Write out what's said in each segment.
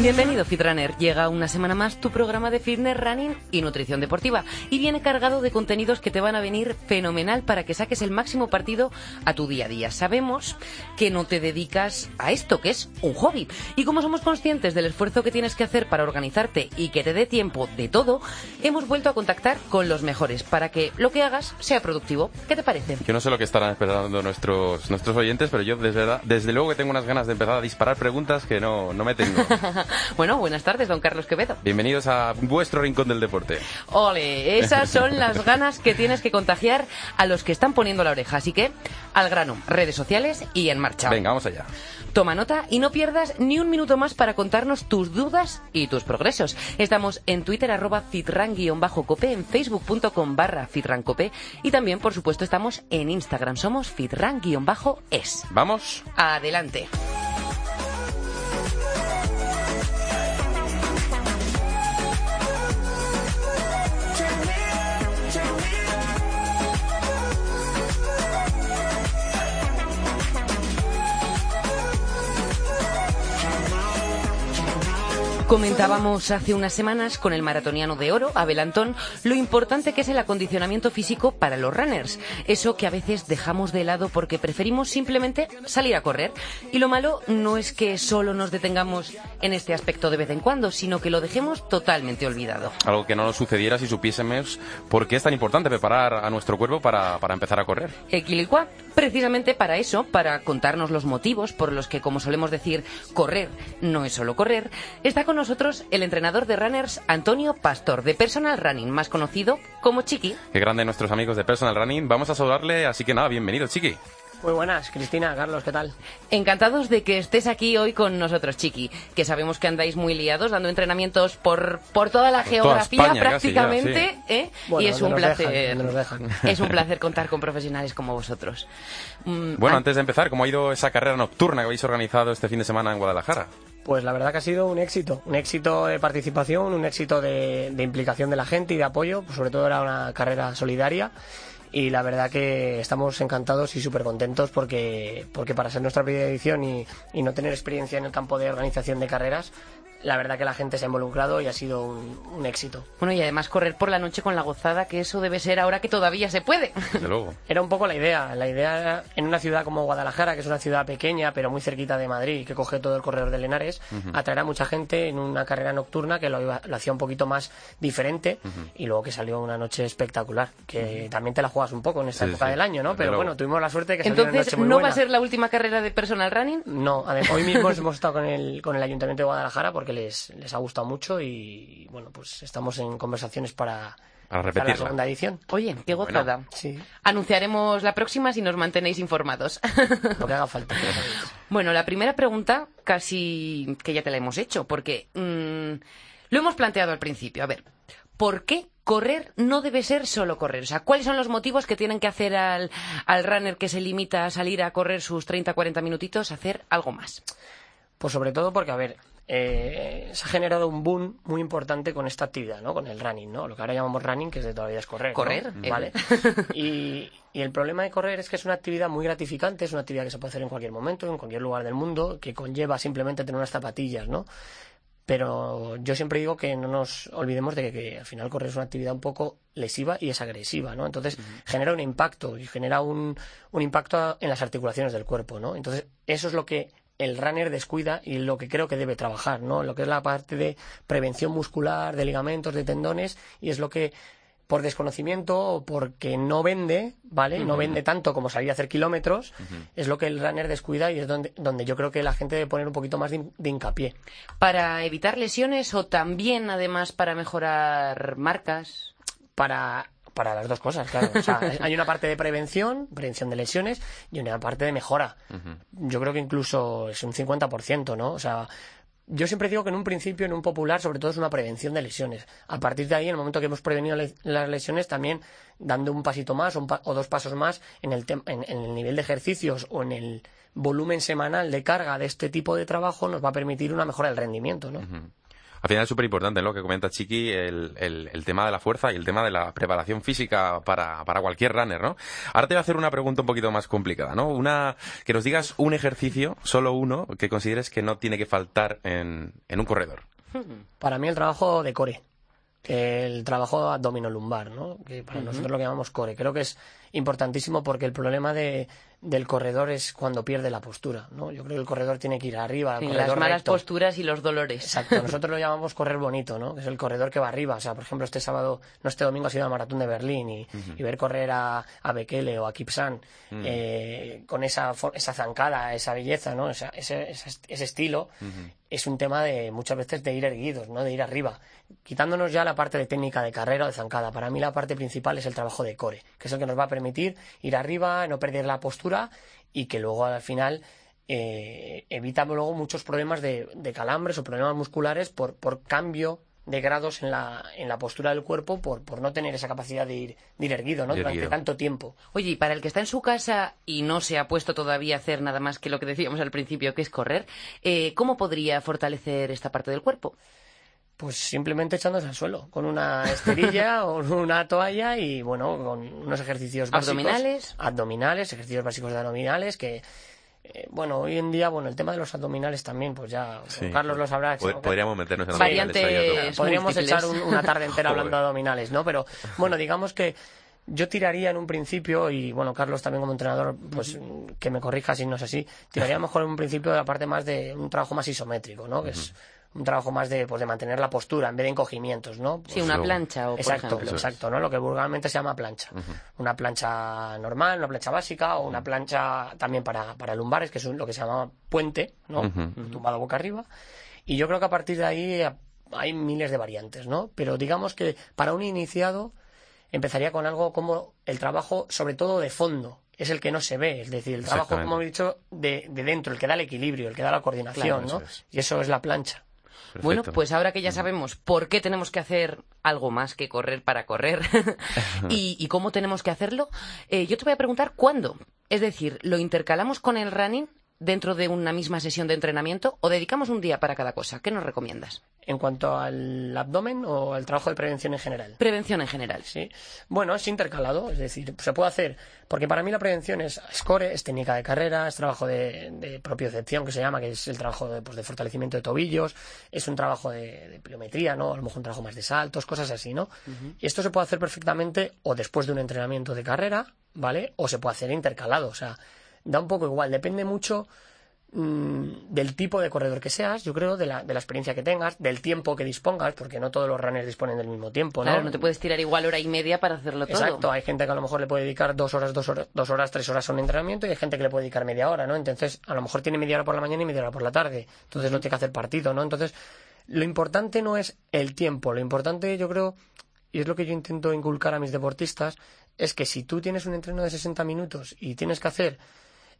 Bienvenido Fitrunner. Llega una semana más tu programa de fitness, running y nutrición deportiva y viene cargado de contenidos que te van a venir fenomenal para que saques el máximo partido a tu día a día. Sabemos que no te dedicas a esto, que es un hobby. Y como somos conscientes del esfuerzo que tienes que hacer para organizarte y que te dé tiempo de todo, hemos vuelto a contactar con los mejores para que lo que hagas sea productivo. ¿Qué te parece? Yo no sé lo que estarán esperando nuestros, nuestros oyentes, pero yo desde, desde luego que tengo unas ganas de empezar a disparar preguntas que no, no me tengo. Bueno, buenas tardes, don Carlos Quevedo. Bienvenidos a vuestro rincón del deporte. Ole, esas son las ganas que tienes que contagiar a los que están poniendo la oreja. Así que, al grano, redes sociales y en marcha. Venga, vamos allá. Toma nota y no pierdas ni un minuto más para contarnos tus dudas y tus progresos. Estamos en Twitter arroba fitran-cope, en facebook.com barra fitrancope y también, por supuesto, estamos en Instagram. Somos fitran-es. ¿Vamos? Adelante. Comentábamos hace unas semanas con el maratoniano de oro, Abel Antón, lo importante que es el acondicionamiento físico para los runners. Eso que a veces dejamos de lado porque preferimos simplemente salir a correr. Y lo malo no es que solo nos detengamos en este aspecto de vez en cuando, sino que lo dejemos totalmente olvidado. Algo que no nos sucediera si supiésemos por qué es tan importante preparar a nuestro cuerpo para, para empezar a correr. Equilicua, precisamente para eso, para contarnos los motivos por los que, como solemos decir, correr no es solo correr, está con nosotros el entrenador de runners Antonio Pastor, de Personal Running, más conocido como Chiqui. Qué grande nuestros amigos de Personal Running. Vamos a saludarle, así que nada, bienvenido, Chiqui. Muy buenas, Cristina, Carlos, ¿qué tal? Encantados de que estés aquí hoy con nosotros, Chiqui, que sabemos que andáis muy liados dando entrenamientos por, por toda la Por geografía toda España casi ya, prácticamente, sí. ¿eh? Bueno, y es un nos placer. dejan. Es un placer contar con profesionales como vosotros. Mm, Bueno, an- antes de empezar, ¿cómo ha ido esa carrera nocturna que habéis organizado este fin de semana en Guadalajara? Pues la verdad que ha sido un éxito, un éxito de participación, un éxito de, de implicación de la gente y de apoyo, pues sobre todo era una carrera solidaria y la verdad que estamos encantados y súper contentos porque, porque para ser nuestra primera edición y, y no tener experiencia en el campo de organización de carreras, la verdad que la gente se ha involucrado y ha sido un, un éxito. Bueno, y además correr por la noche con la gozada, que eso debe ser ahora que todavía se puede. Desde luego. Era un poco la idea. La idea era en una ciudad como Guadalajara, que es una ciudad pequeña, pero muy cerquita de Madrid, que coge todo el corredor de Lenares, atraer a mucha gente en una carrera nocturna que lo, iba- lo hacía un poquito más diferente y luego que salió una noche espectacular, que también te la juegas un poco en esta Sí, época sí, del año, ¿no? desde Pero luego. bueno, tuvimos la suerte de que salió una Entonces, noche muy ¿no buena. va a ser la última carrera de personal running? No, hoy mismo hemos estado con el, con el Ayuntamiento de Guadalajara porque les, les ha gustado mucho y bueno, pues estamos en conversaciones para, Para la repetirla. segunda edición. Oye, qué gozada. Sí, Anunciaremos la próxima si nos mantenéis informados. lo que haga falta. bueno, la primera pregunta casi que ya te la hemos hecho, porque mm, lo hemos planteado al principio. A ver, ¿por qué correr no debe ser solo correr? O sea, ¿cuáles son los motivos que tienen que hacer al, al runner que se limita a salir a correr sus 30-40 minutitos a hacer algo más? Pues sobre todo porque, a ver, eh, se ha generado un boom muy importante con esta actividad, ¿no? Con el running, ¿no? Lo que ahora llamamos running, que es de toda la vida es correr. Correr, eh. ¿vale? Y, y el problema de correr es que es una actividad muy gratificante, es una actividad que se puede hacer en cualquier momento, en cualquier lugar del mundo, que conlleva simplemente tener unas zapatillas, ¿no? Pero yo siempre digo que no nos olvidemos de que, que al final correr es una actividad un poco lesiva y es agresiva, ¿no? Entonces genera un impacto y genera un, un impacto en las articulaciones del cuerpo, ¿no? Entonces eso es lo que el runner descuida y lo que creo que debe trabajar, ¿no? Lo que es la parte de prevención muscular, de ligamentos, de tendones y es lo que por desconocimiento o porque no vende, ¿vale? No vende tanto como salir a hacer kilómetros, es lo que el runner descuida y es donde, donde yo creo que la gente debe poner un poquito más de, de hincapié. ¿Para evitar lesiones o también, además, para mejorar marcas? para, para las dos cosas, claro. O sea, hay una parte de prevención, prevención de lesiones, y una parte de mejora. Yo creo que incluso es un 50%, ¿no? O sea, yo siempre digo que en un principio, en un popular, sobre todo es una prevención de lesiones. A partir de ahí, en el momento que hemos prevenido las lesiones, también dando un pasito más o, dos pasos más en el, en, el nivel de ejercicios o en el volumen semanal de carga de este tipo de trabajo, nos va a permitir una mejora del rendimiento, ¿no? Al final es súper importante lo que comenta Chiqui, el, el, tema de la fuerza y el tema de la preparación física para, para cualquier runner, ¿no? Ahora te voy a hacer una pregunta un poquito más complicada, ¿no? Una, que nos digas un ejercicio, solo uno, que consideres que no tiene que faltar en, en un corredor. Para mí el trabajo de core el trabajo abdominolumbar, ¿no? que para nosotros lo que llamamos core. Creo que es importantísimo porque el problema de, del corredor es cuando pierde la postura, ¿no? Yo creo que el corredor tiene que ir arriba. las malas posturas y los dolores. Exacto, nosotros lo llamamos correr bonito, ¿no? Que es el corredor que va arriba. O sea, por ejemplo, este sábado, no este domingo ha sido el maratón de Berlín y, ver correr a, a, Bekele o a Kipsan eh, con esa, esa zancada, esa belleza, ¿no? ese, ese, estilo es un tema de muchas veces de ir erguidos, ¿no? De ir arriba. Quitándonos ya la parte de técnica de carrera o de zancada. Para mí la parte principal es el trabajo de core, que es el que nos va a permitir ir arriba, no perder la postura y que luego al final eh, evita luego muchos problemas de, calambres o problemas musculares por, por cambio de grados en la, en la postura del cuerpo por, por no tener esa capacidad de ir, erguido ¿no? durante tanto tiempo. Oye, y para el que está en su casa y no se ha puesto todavía a hacer nada más que lo que decíamos al principio, que es correr, eh, ¿cómo podría fortalecer esta parte del cuerpo? Pues simplemente echándose al suelo, con una esterilla o una toalla y bueno, con unos ejercicios básicos. Abdominales. Abdominales, ejercicios básicos de abdominales que eh, bueno, hoy en día, bueno, el tema de los abdominales también, pues ya Carlos lo sabrá. podríamos meternos en Variantes Podríamos echar una tarde entera hablando de abdominales, ¿no? Pero bueno, digamos que yo tiraría en un principio, y bueno, Carlos también como entrenador, pues que me corrija si no es así, tiraría mejor en un principio de la parte más de un trabajo más isométrico, ¿no? Que es un trabajo más de, pues, de mantener la postura en vez de encogimientos, ¿no? sí, una plancha o Exacto, exacto, ¿no? Lo que vulgarmente se llama plancha. Una plancha normal, una plancha básica o una plancha también para, para lumbares, que es lo que se llama puente, ¿no? Tumbado boca arriba. Y yo creo que a partir de ahí hay miles de variantes, ¿no? Pero digamos que para un iniciado empezaría con algo como el trabajo, sobre todo de fondo, es el que no se ve, es decir, el trabajo, como he dicho, de, de dentro, el que da el equilibrio, el que da la coordinación, ¿no? Y eso es la plancha. Bueno, pues ahora que ya sabemos por qué tenemos que hacer algo más que correr para correr y, cómo tenemos que hacerlo, eh, yo te voy a preguntar cuándo. Es decir, ¿lo intercalamos con el running dentro de una misma sesión de entrenamiento o dedicamos un día para cada cosa? ¿Qué nos recomiendas? En cuanto al abdomen o al trabajo de prevención en general. Prevención en general. Sí. Bueno, es intercalado, es decir, se puede hacer, porque para mí la prevención es score, es técnica de carrera, es trabajo de, de propiocepción que se llama, que es el trabajo de, pues, de fortalecimiento de tobillos, es un trabajo de, pliometría, ¿no? A lo mejor un trabajo más de saltos, cosas así, ¿no? Y esto se puede hacer perfectamente o después de un entrenamiento de carrera, ¿vale? O se puede hacer intercalado, o sea, da un poco igual, depende mucho mm, del tipo de corredor que seas, yo creo, de la, de la experiencia que tengas, del tiempo que dispongas, porque no todos los runners disponen del mismo tiempo, ¿no? Claro, no te puedes tirar igual hora y media para hacerlo todo. Exacto, hay gente que a lo mejor le puede dedicar dos horas, dos horas, dos horas, tres horas a un entrenamiento y hay gente que le puede dedicar media hora, ¿no? Entonces, a lo mejor tiene media hora por la mañana y media hora por la tarde, entonces no tiene que hacer partido, ¿no? Entonces, lo importante no es el tiempo, lo importante yo creo, y es lo que yo intento inculcar a mis deportistas, es que si tú tienes un entreno de 60 minutos y tienes que hacer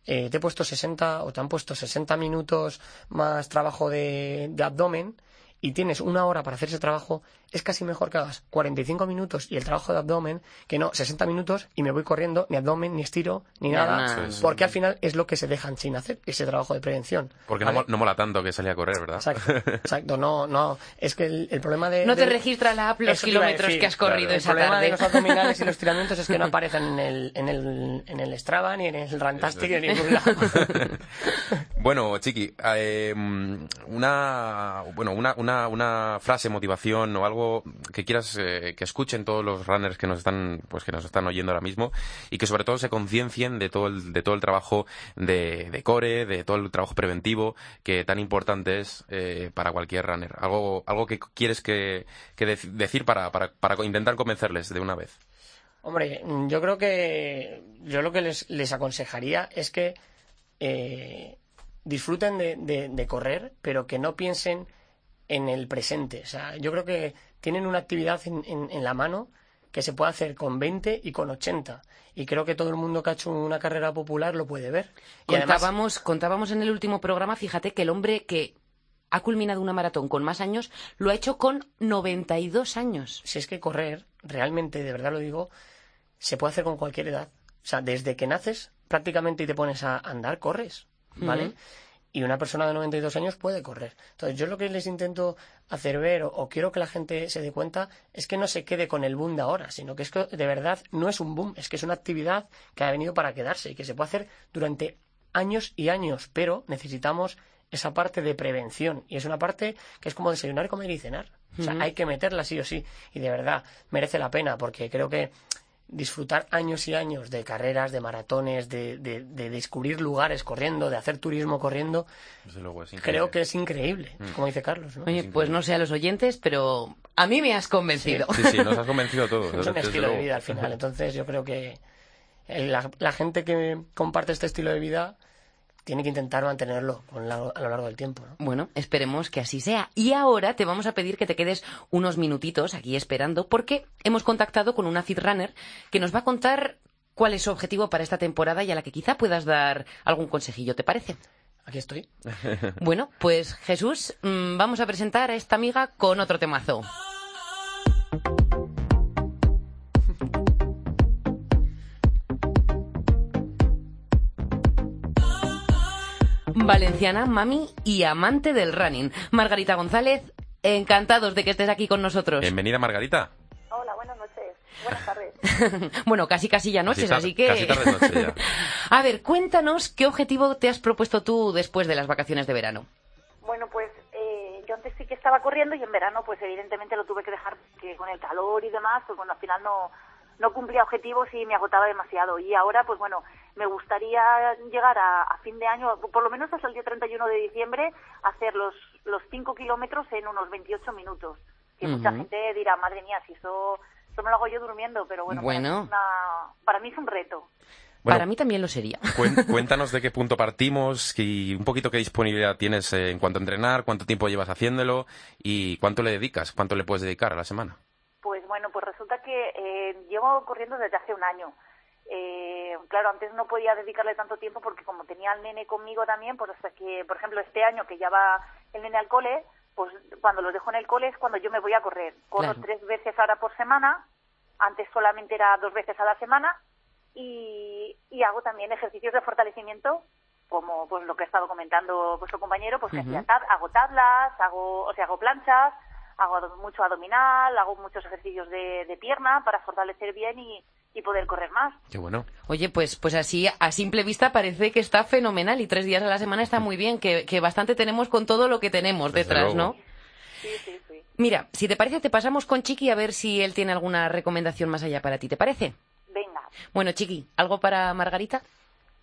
eh, te he puesto 60 o te han puesto 60 minutos más trabajo de, de abdomen y tienes una hora para hacer ese trabajo, es casi mejor que hagas 45 minutos y el trabajo de abdomen que no 60 minutos y me voy corriendo, ni abdomen, ni estiro, ni nada, porque al final es lo que se dejan sin hacer, ese trabajo de prevención. Porque no, mola tanto que salía a correr, ¿verdad? Exacto, exacto no, no, es que el, problema de... No te registra la app los kilómetros que has corrido esa tarde. El problema de los abdominales y los tiramientos es que no aparecen en el, en el, en el Strava, ni en el Rantastic, ni en ningún lado. bueno, Chiqui, eh, una, bueno, una, una, una frase, motivación o algo que quieras eh, que escuchen todos los runners que nos están pues que nos están oyendo ahora mismo y que sobre todo se conciencien de todo el de todo el trabajo de, core de todo el trabajo preventivo que tan importante es eh, para cualquier runner. Algo algo que quieres que, decir para, para, para intentar convencerles de una vez. Hombre yo creo que yo lo que les, les aconsejaría es que eh, disfruten de, de correr pero que no piensen en el presente. O sea, yo creo que tienen una actividad en, en, la mano que se puede hacer con 20 y con 80. Y creo que todo el mundo que ha hecho una carrera popular lo puede ver. contábamos, contábamos en el último programa, fíjate, que el hombre que ha culminado una maratón con más años, lo ha hecho con 92 años. Si es que correr, realmente, de verdad lo digo, se puede hacer con cualquier edad. O sea, desde que naces prácticamente y te pones a andar, corres, ¿vale? Y una persona de 92 años puede correr. Entonces, yo lo que les intento hacer ver, o, quiero que la gente se dé cuenta, es que no se quede con el boom de ahora, sino que es que de verdad no es un boom, es que es una actividad que ha venido para quedarse y que se puede hacer durante años y años, pero necesitamos esa parte de prevención y es una parte que es como desayunar, comer y cenar. O sea, hay que meterla sí o sí y de verdad merece la pena porque creo que disfrutar años y años de carreras, de maratones, de, de, descubrir lugares corriendo, de hacer turismo corriendo, creo que es increíble, mm. como dice Carlos. Oye, pues no sé a los oyentes, pero a mí me has convencido. Sí, sí, nos has convencido a todos. es un estilo de vida al final, entonces yo creo que la gente que comparte este estilo de vida tiene que intentar mantenerlo a lo largo del tiempo. Bueno, esperemos que así sea. Y ahora te vamos a pedir que te quedes unos minutitos aquí esperando porque hemos contactado con una runner que nos va a contar cuál es su objetivo para esta temporada y a la que quizá puedas dar algún consejillo, ¿te parece? Aquí estoy. Bueno, pues Jesús, mm, vamos a presentar a esta amiga con otro temazo. Valenciana, mami y amante del running. Margarita González, encantados de que estés aquí con nosotros. Bienvenida, Margarita. Hola, buenas noches. Buenas tardes. bueno, casi casi ya noches, así que... Casi tarde noche ya. A ver, cuéntanos qué objetivo te has propuesto tú después de las vacaciones de verano. Bueno, pues eh, yo antes sí que estaba corriendo y en verano pues evidentemente lo tuve que dejar que con el calor y demás, pues bueno, al final no, no cumplía objetivos y me agotaba demasiado. Y ahora, pues bueno, me gustaría llegar a, fin de año, por lo menos hasta el día 31 de diciembre, hacer los, los 5 kilómetros en unos 28 minutos. Que mucha gente dirá, madre mía, si eso, eso me lo hago yo durmiendo, pero bueno, Para, mí es un reto. Para mí también lo sería. Cuéntanos de qué punto partimos y un poquito qué disponibilidad tienes en cuanto a entrenar, cuánto tiempo llevas haciéndolo y cuánto le dedicas, cuánto le puedes dedicar a la semana. Pues bueno, pues resulta que eh, llevo corriendo desde hace un año. Eh, claro, antes no podía dedicarle tanto tiempo porque como tenía al nene conmigo también, pues hasta que, por ejemplo, este año que ya va el nene al cole, pues cuando lo dejo en el cole es cuando yo me voy a correr. Corro tres veces ahora por semana, antes solamente era dos veces a la semana, y, hago también ejercicios de fortalecimiento como pues lo que ha estado comentando vuestro compañero, pues hago tablas, hago, o sea, hago planchas, hago mucho abdominal, hago muchos ejercicios de, pierna para fortalecer bien y, poder correr más. Qué bueno. Oye, pues, pues así, a simple vista parece que está fenomenal y tres días a la semana está muy bien, que, bastante tenemos con todo lo que tenemos detrás, ¿no? Sí, sí, sí. Mira, si te parece, te pasamos con Chiqui a ver si él tiene alguna recomendación más allá para ti, ¿te parece? Venga. Bueno, Chiqui, ¿algo para Margarita?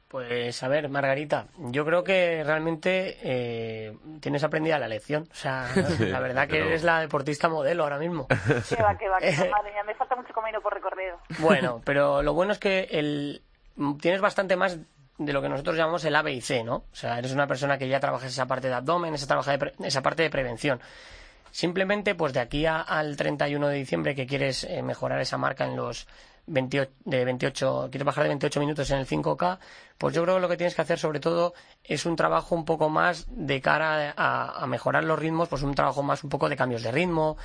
Pues a ver, Margarita, yo creo que realmente eh, tienes aprendida la lección. O sea, la verdad que eres la deportista modelo ahora mismo. Que va, que va, que madre mía, me falta mucho camino por recorrer. Bueno, pero lo bueno es que el, tienes bastante más de lo que nosotros llamamos el A, B y C, ¿no? O sea, eres una persona que ya trabajas esa parte de abdomen, esa, trabaja esa parte de prevención. Simplemente, pues de aquí al 31 de diciembre que quieres eh, mejorar esa marca en los 28, de 28, quieres bajar de 28 minutos en el 5K, pues yo creo que lo que tienes que hacer sobre todo es un trabajo un poco más de cara a, mejorar los ritmos, pues un trabajo más un poco de cambios de ritmo,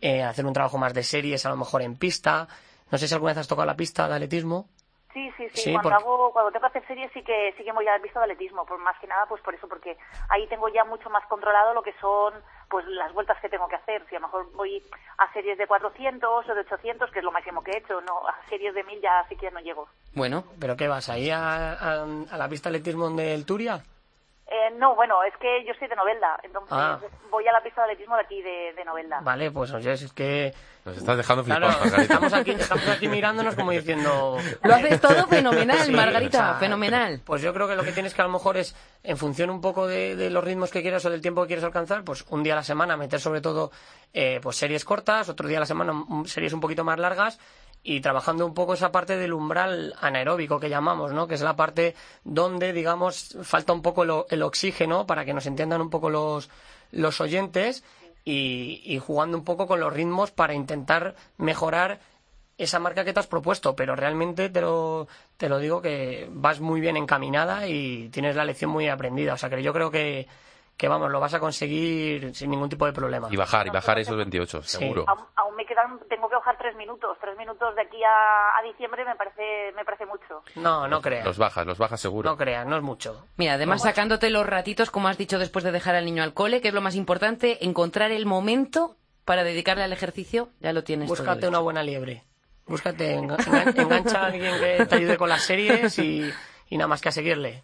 eh, hacer un trabajo más de series a lo mejor en pista. No sé si alguna vez has tocado la pista de atletismo. Sí, sí, sí. cuando, hago, cuando tengo que hacer series sí que, sí que voy a pista de atletismo, por más que nada pues por eso, porque ahí tengo ya mucho más controlado lo que son pues las vueltas que tengo que hacer. Si a lo mejor voy a series de 400 o de 800, que es lo máximo que he hecho, no a series de 1000 ya sí que no llego. Bueno, ¿pero qué vas? ¿Ahí a, a, la pista de atletismo del Turia? Eh, no, bueno, es que yo soy de Novelda, entonces ah. voy a la pista de atletismo de aquí, de, de Novelda. Vale, pues oye, es que... Nos estás dejando flipados, estamos aquí, estamos aquí mirándonos como diciendo... Lo haces todo fenomenal, Margarita, fenomenal. Pues yo creo que lo que tienes que a lo mejor es, en función un poco de, los ritmos que quieras o del tiempo que quieres alcanzar, pues un día a la semana meter sobre todo eh, pues series cortas, otro día a la semana series un poquito más largas y trabajando un poco esa parte del umbral anaeróbico que llamamos, ¿no? Que es la parte donde, digamos, falta un poco el oxígeno para que nos entiendan un poco los, los oyentes y, jugando un poco con los ritmos para intentar mejorar esa marca que te has propuesto, pero realmente te lo, te lo digo que vas muy bien encaminada y tienes la lección muy aprendida. O sea que yo creo que, que vamos, lo vas a conseguir sin ningún tipo de problema. Y bajar, y bajar esos 28, Sí. seguro. Aún, aún me quedan, tengo que bajar tres minutos. Tres minutos de aquí a, a diciembre me parece, me parece mucho. No, no creas. Los bajas, los bajas seguro. No creas, no es mucho. Mira, además sacándote los ratitos, como has dicho después de dejar al niño al cole, que es lo más importante, encontrar el momento para dedicarle al ejercicio, ya lo tienes Búscate una buena liebre. Búscate, enga- engan- engancha a alguien que te ayude con las series y, y nada más que a seguirle.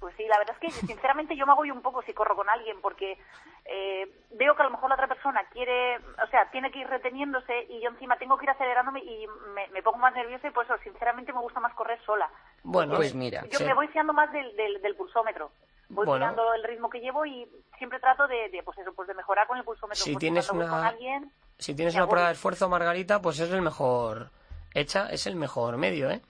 Pues sí, la verdad es que sinceramente yo me agobio un poco si corro con alguien porque eh, veo que a lo mejor la otra persona quiere, o sea, tiene que ir reteniéndose y yo encima tengo que ir acelerándome y me, me pongo más nerviosa y por eso sinceramente me gusta más correr sola. Bueno, Pues mira, Yo sí. me voy fiando más del, del, del pulsómetro. Voy Bueno. mirando el ritmo que llevo y siempre trato de, de, pues eso, pues de mejorar con el pulsómetro. Si porque tienes una- alguien, si tienes una prueba de esfuerzo, Margarita, pues es el mejor hecha, es el mejor medio, ¿eh?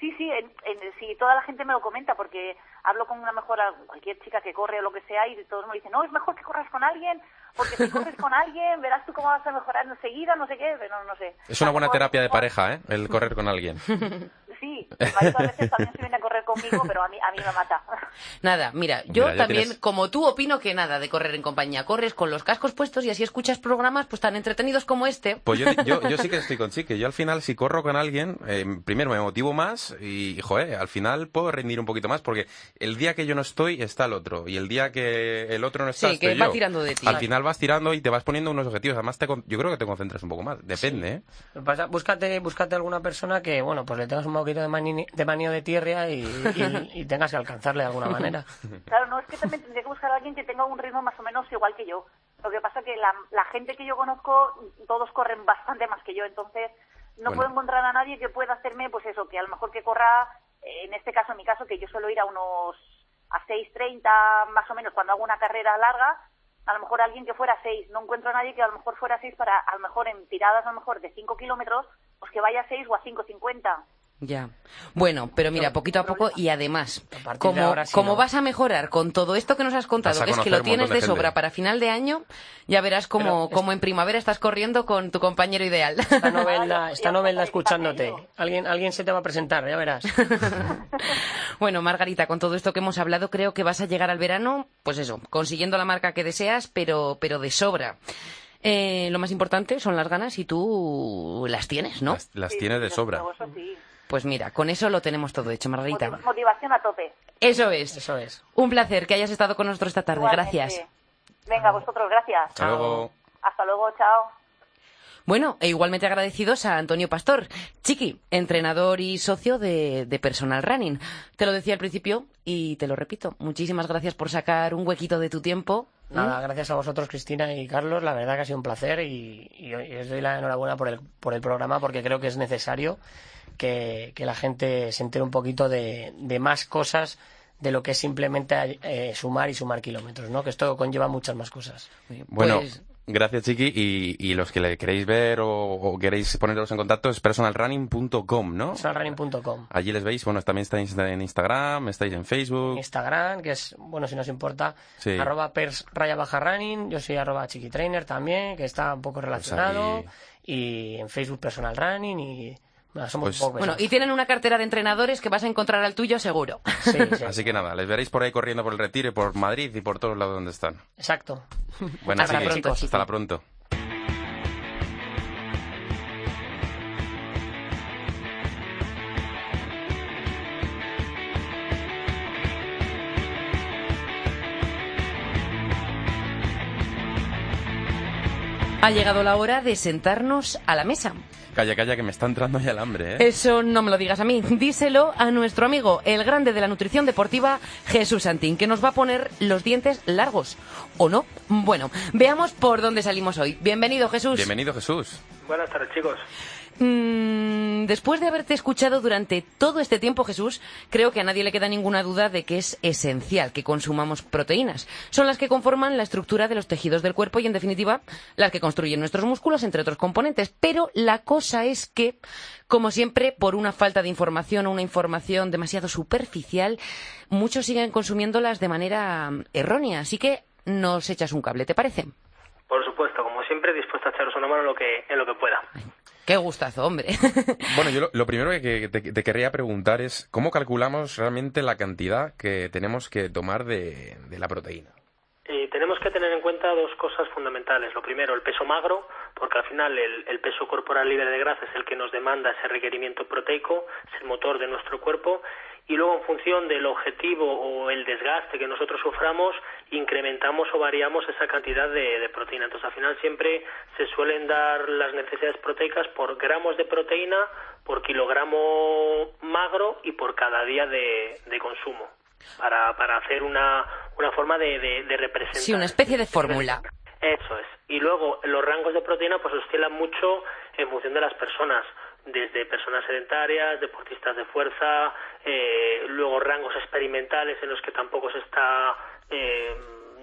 Sí, sí, en, en- sí, toda la gente me lo comenta porque hablo con una mejor, cualquier chica que corre o lo que sea y todos me dicen, no, es mejor que corras con alguien porque si corres con alguien verás tú cómo vas a mejorar enseguida, no sé qué, pero no sé. Es una buena terapia de pareja, ¿eh? El correr con alguien. Sí, mi marido a veces también se viene a correr conmigo, pero a mí, a mí me mata. Nada, mira, yo Mira, también, tienes- como tú, opino que nada de correr en compañía. Corres con los cascos puestos y así escuchas programas pues tan entretenidos como este. Pues yo, yo, yo sí que estoy con Chique. Yo al final, si corro con alguien, eh, primero me motivo más y, joder, al final puedo rendir un poquito más porque el día que yo no estoy, está el otro. Y el día que el otro no está, Sí, que estoy va yo. tirando de ti. Al final vas tirando y te vas poniendo unos objetivos. Además, te con- yo creo que te concentras un poco más. Depende, ¿eh? Que pasa- Búscate, búscate alguna persona que, bueno, pues le tengas un poquito de, mani- de manía de tierra y, y- y tengas que alcanzarle de alguna manera. Claro, no, es que también tendría que buscar a alguien que tenga un ritmo más o menos igual que yo. Lo que pasa que la, la gente que yo conozco, todos corren bastante más que yo, entonces no Bueno. puedo encontrar a nadie que pueda hacerme, pues eso, que a lo mejor que corra, en este caso, en mi caso, que yo suelo ir a unos, a 6.30 más o menos cuando hago una carrera larga, a lo mejor alguien que fuera a 6. No encuentro a nadie que a lo mejor fuera a 6 para, a lo mejor en tiradas a lo mejor de 5 kilómetros, pues que vaya a 6 o a 5.50. Ya. Bueno, pero mira, poquito a poco y además, A como, ahora sí, como ¿no? vas a mejorar con todo esto que nos has contado, que es que lo tienes de de sobra para final de año, ya verás como, como en primavera estás corriendo con tu compañero ideal. Esta novela, esta novela escuchándote. Alguien, alguien se te va a presentar, ya verás. Bueno, Margarita, con todo esto que hemos hablado, creo que vas a llegar al verano, pues eso, consiguiendo la marca que deseas, pero, pero de sobra. Eh, lo más importante son las ganas y tú las tienes, ¿no? Las, las Sí, tienes de sobra. sí. Pues mira, con eso lo tenemos todo hecho, Margarita. Motiv- Motivación a tope. Eso es. Eso es. Un placer que hayas estado con nosotros esta tarde. Igualmente. Gracias. Venga, vosotros, gracias. Hasta luego. Hasta luego, chao. Bueno, e igualmente agradecidos a Antonio Pastor, Chiqui, entrenador y socio de, de Personal Running. Te lo decía al principio y te lo repito. Muchísimas gracias por sacar un huequito de tu tiempo. Nada, gracias a vosotros, Cristina y Carlos. La verdad que ha sido un placer y, y os doy la enhorabuena por el, por el programa porque creo que es necesario que, que la gente se entere un poquito de, de más cosas de lo que es simplemente eh, sumar y sumar kilómetros, ¿no? Que esto conlleva muchas más cosas. Bueno, Pues- gracias Chiqui. Y, y los que le queréis ver o, o queréis poneros en contacto es personalrunning.com, ¿no? Personalrunning.com. Allí les veis, bueno, también estáis en Instagram, estáis en Facebook. Instagram, que es, bueno, si nos importa, Sí. arroba pers raya baja running, yo soy arroba chiquitrainer también, que está un poco relacionado, ahí- y en Facebook personal running, y bueno, somos Pues- Bueno, y tienen una cartera de entrenadores que vas a encontrar al tuyo seguro. Sí, sí, Así que nada, les veréis por ahí corriendo por el Retiro y por Madrid y por todos lados donde están. exacto. Bueno, Hasta pronto, Chiqui. hasta la pronto. Ha llegado la hora de sentarnos a la mesa. Calla, calla, que me está entrando ya el hambre, ¿eh? Eso no me lo digas a mí, díselo a nuestro amigo, el grande de la nutrición deportiva, Jesús Santín, que nos va a poner los dientes largos. ¿O no? Bueno, veamos por dónde salimos hoy. Bienvenido, Jesús. Bienvenido, Jesús. Buenas tardes, chicos. Mm, después de haberte escuchado durante todo este tiempo, Jesús, creo que a nadie le queda ninguna duda de que es esencial que consumamos proteínas. Son las que conforman la estructura de los tejidos del cuerpo y, en definitiva, las que construyen nuestros músculos, entre otros componentes. Pero la cosa es que, como siempre, por una falta de información o una información demasiado superficial, muchos siguen consumiéndolas de manera mm, errónea. Así que nos echas un cable, ¿te parece? Por supuesto, como siempre, dispuesto a echaros una mano en lo que, en lo que pueda. Qué gustazo, hombre. Bueno, yo lo, lo primero que, te, te querría preguntar es cómo calculamos realmente la cantidad que tenemos que tomar de, de la proteína. Eh, tenemos que tener en cuenta dos cosas fundamentales. Lo primero, el peso magro, porque al final el, el, peso corporal libre de grasa es el que nos demanda ese requerimiento proteico, es el motor de nuestro cuerpo y luego en función del objetivo o el desgaste que nosotros suframos, incrementamos o variamos esa cantidad de, proteína. Entonces, al final siempre se suelen dar las necesidades proteicas por gramos de proteína, por kilogramo magro y por cada día de, consumo, para, para hacer una, una forma de, de, representar. Sí, una especie de fórmula. Eso es. Y luego los rangos de proteína pues oscilan mucho en función de las personas desde personas sedentarias, deportistas de fuerza, eh, luego rangos experimentales en los que tampoco se está eh,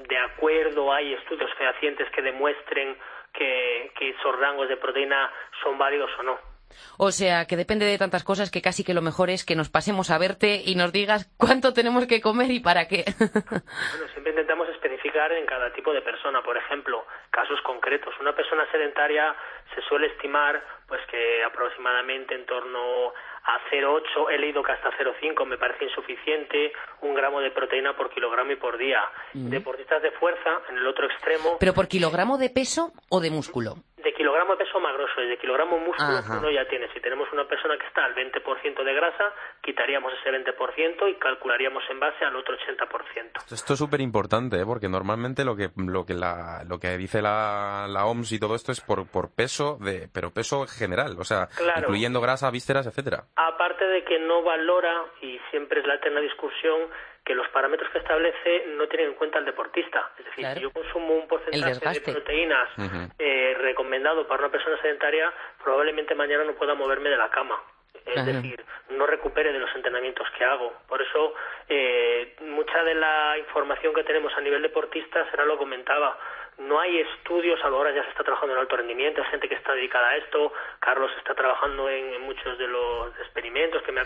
de acuerdo, hay estudios fehacientes que demuestren que, que esos rangos de proteína son válidos o no. O sea, que depende de tantas cosas que casi que lo mejor es que nos pasemos a verte y nos digas cuánto tenemos que comer y para qué. bueno, siempre intentamos especificar en cada tipo de persona. Por ejemplo, casos concretos. Una persona sedentaria se suele estimar pues que aproximadamente en torno a 0,8, he leído que hasta 0,5 me parece insuficiente, un gramo de proteína por kilogramo y por día. Deportistas de fuerza, en el otro extremo. ¿Pero por kilogramo de peso o de músculo? De kilogramo de peso magroso y de kilogramo músculo uno ya tiene. Si tenemos una persona que está al 20% de grasa, quitaríamos ese 20% y calcularíamos en base al otro 80%. Esto es súper importante, ¿eh? porque normalmente lo que lo que la, lo que dice la, la OMS y todo esto es por, por peso, de, pero peso general, o sea, incluyendo grasa, vísceras, etcétera. Aparte de que no valora, y siempre es la eterna discusión, que los parámetros que establece no tienen en cuenta al deportista. Es decir, si yo consumo un porcentaje de proteínas eh, recomendado para una persona sedentaria, probablemente mañana no pueda moverme de la cama. Es decir, no recupere de los entrenamientos que hago. Por eso, eh, mucha de la información que tenemos a nivel deportista, será lo comentaba, no hay estudios, ahora ya se está trabajando en alto rendimiento, hay gente que está dedicada a esto, Carlos está trabajando en, muchos de los experimentos que me ha,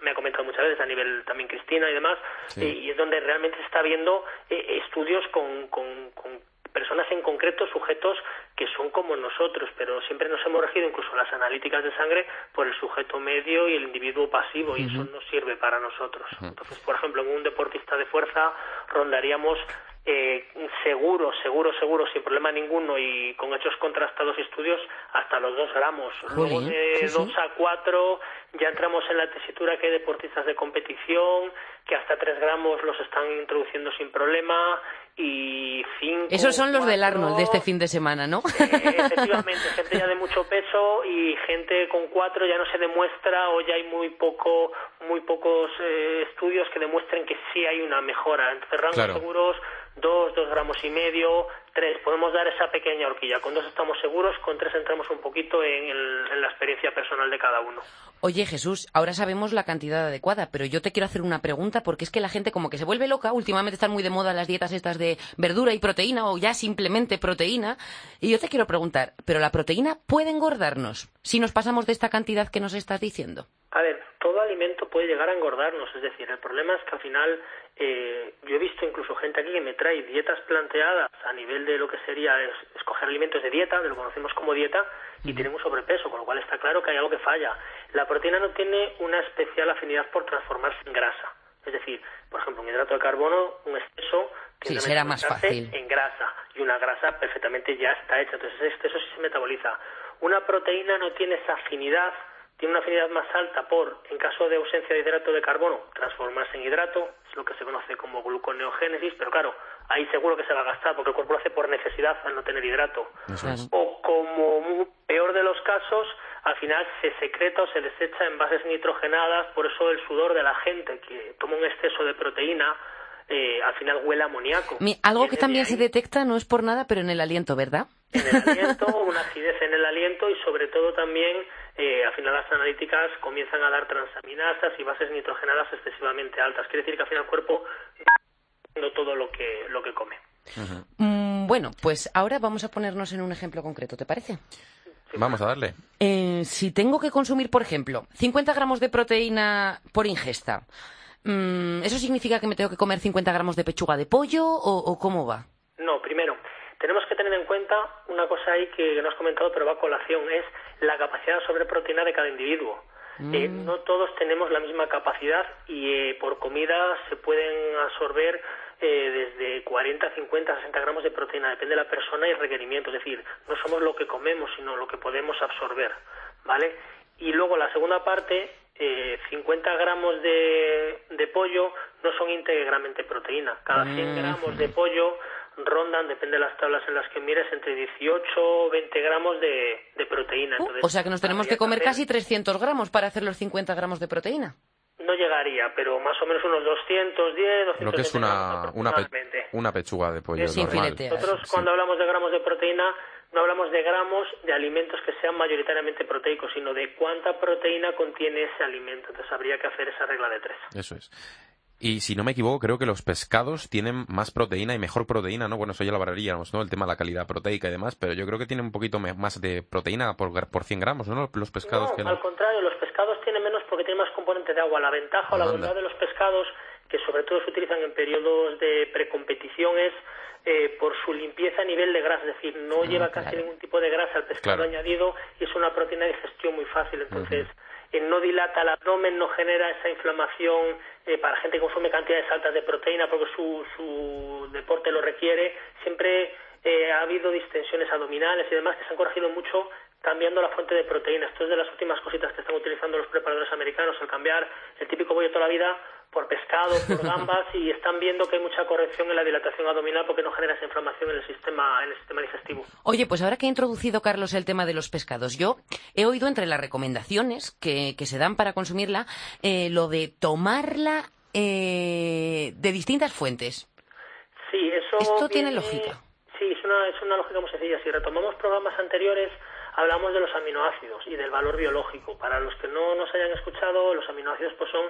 me ha, comentado muchas veces, a nivel también Cristina y demás, y, es donde realmente se está viendo eh, estudios con, con, con personas en concreto, sujetos que son como nosotros, pero siempre nos hemos regido incluso las analíticas de sangre por el sujeto medio y el individuo pasivo, y eso no sirve para nosotros. Entonces, por ejemplo, en un deportista de fuerza rondaríamos eh, seguro, seguro, seguro, sin problema ninguno y con hechos contrastados y estudios, hasta los dos gramos. Luego de 2 a 4 ya entramos en la tesitura que hay deportistas de competición, que hasta 3 gramos los están introduciendo sin problema y 5. Esos son los del Arnold de este fin de semana, ¿no? Eh, efectivamente, gente ya de mucho peso y gente con 4 ya no se demuestra o ya hay muy poco muy pocos eh, estudios que demuestren que sí hay una mejora. Entonces, rangos seguros dos, dos gramos y medio, tres. Podemos dar esa pequeña horquilla. Con dos estamos seguros, con tres entramos un poquito en, la experiencia personal de cada uno. Oye, Jesús, ahora sabemos la cantidad adecuada, pero yo te quiero hacer una pregunta porque es que la gente como que se vuelve loca. Últimamente están muy de moda las dietas estas de verdura y proteína o ya simplemente proteína. Y yo te quiero preguntar, ¿pero la proteína puede engordarnos si nos pasamos de esta cantidad que nos estás diciendo? A ver, todo alimento puede llegar a engordarnos, es decir, el problema es que al final eh, yo he visto incluso gente aquí que me trae dietas planteadas a nivel de lo que sería escoger alimentos de dieta, de lo que conocemos como dieta, y tienen un sobrepeso, con lo cual está claro que hay algo que falla. La proteína no tiene una especial afinidad por transformarse en grasa. Es decir, por ejemplo, un hidrato de carbono, un exceso, tiene será más fácil. en grasa, y una grasa perfectamente ya está hecha, entonces ese exceso sí se metaboliza. Una proteína no tiene esa afinidad tiene una afinidad más alta por, en caso de ausencia de hidrato de carbono, transformarse en hidrato, es lo que se conoce como gluconeogénesis, pero claro, ahí seguro que se va a gastar porque el cuerpo lo hace por necesidad al no tener hidrato. O como peor de los casos, al final se secreta o se desecha en bases nitrogenadas, por eso el sudor de la gente que toma un exceso de proteína, eh, al final huele a amoníaco. algo que también se detecta, no es por nada, pero en el aliento, ¿verdad? En el aliento, una acidez en el aliento y sobre todo también eh, al final las analíticas comienzan a dar transaminasas y bases nitrogenadas excesivamente altas. Quiere decir que al final el cuerpo no todo lo que, lo que come. Mm, bueno, pues ahora vamos a ponernos en un ejemplo concreto, ¿te parece? Vamos a darle. Eh, si tengo que consumir, por ejemplo, 50 gramos de proteína por ingesta, mm, ¿eso significa que me tengo que comer 50 gramos de pechuga de pollo o cómo va? No, primero, tenemos que tener en cuenta una cosa ahí que no has comentado, pero va a colación, es la capacidad sobre proteína de cada individuo. Eh, mm. no todos tenemos la misma capacidad y eh, por comida se pueden absorber eh, desde 40, 50, 60 gramos de proteína, depende de la persona y el requerimiento, es decir, no somos lo que comemos, sino lo que podemos absorber, ¿vale? Y luego la segunda parte, eh, 50 gramos de, de pollo no son íntegramente proteína, cada 100 gramos de pollo rondan, depende de las tablas en las que mires, entre 18 o 20 gramos de, de proteína. Uh, o sea que nos tenemos que comer casi 300 gramos para hacer los 50 gramos de proteína. No llegaría, pero más o menos unos 210, 220 Lo que es una, una, una, pechuga de pollo es normal. Nosotros cuando hablamos de gramos de proteína no hablamos de gramos de alimentos que sean mayoritariamente proteicos, sino de cuánta proteína contiene ese alimento. Entonces habría que hacer esa regla de tres. Eso es. Y si no me equivoco, creo que los pescados tienen más proteína y mejor proteína, ¿no? Bueno, eso ya lo hablaríamos, ¿no? El tema de la calidad proteica y demás, pero yo creo que tienen un poquito más de proteína por, por 100 gramos, ¿no? Los pescados no, al contrario, los pescados tienen menos porque tienen más componente de agua. La ventaja o la bondad de los pescados, que sobre todo se utilizan en periodos de precompetición, es eh, por su limpieza a nivel de grasa, es decir, no ah, lleva casi ningún tipo de grasa al pescado añadido y es una proteína de digestión muy fácil, entonces no dilata el abdomen, no genera esa inflamación eh, para gente que consume cantidades altas de proteína porque su, su deporte lo requiere. Siempre eh, ha habido distensiones abdominales y demás que se han corregido mucho cambiando la fuente de proteína. Esto es de las últimas cositas que están utilizando los preparadores americanos, el cambiar el típico bollo toda la vida por pescado, por gambas y están viendo que hay mucha corrección en la dilatación abdominal porque no genera esa inflamación en el sistema en el sistema digestivo. Oye, pues ahora que ha introducido Carlos el tema de los pescados, yo he oído entre las recomendaciones que, que se dan para consumirla eh, lo de tomarla eh, de distintas fuentes. Sí, eso esto tiene lógica. Sí, es una, es una lógica muy sencilla. Si retomamos programas anteriores hablamos de los aminoácidos y del valor biológico. Para los que no nos hayan escuchado, los aminoácidos pues son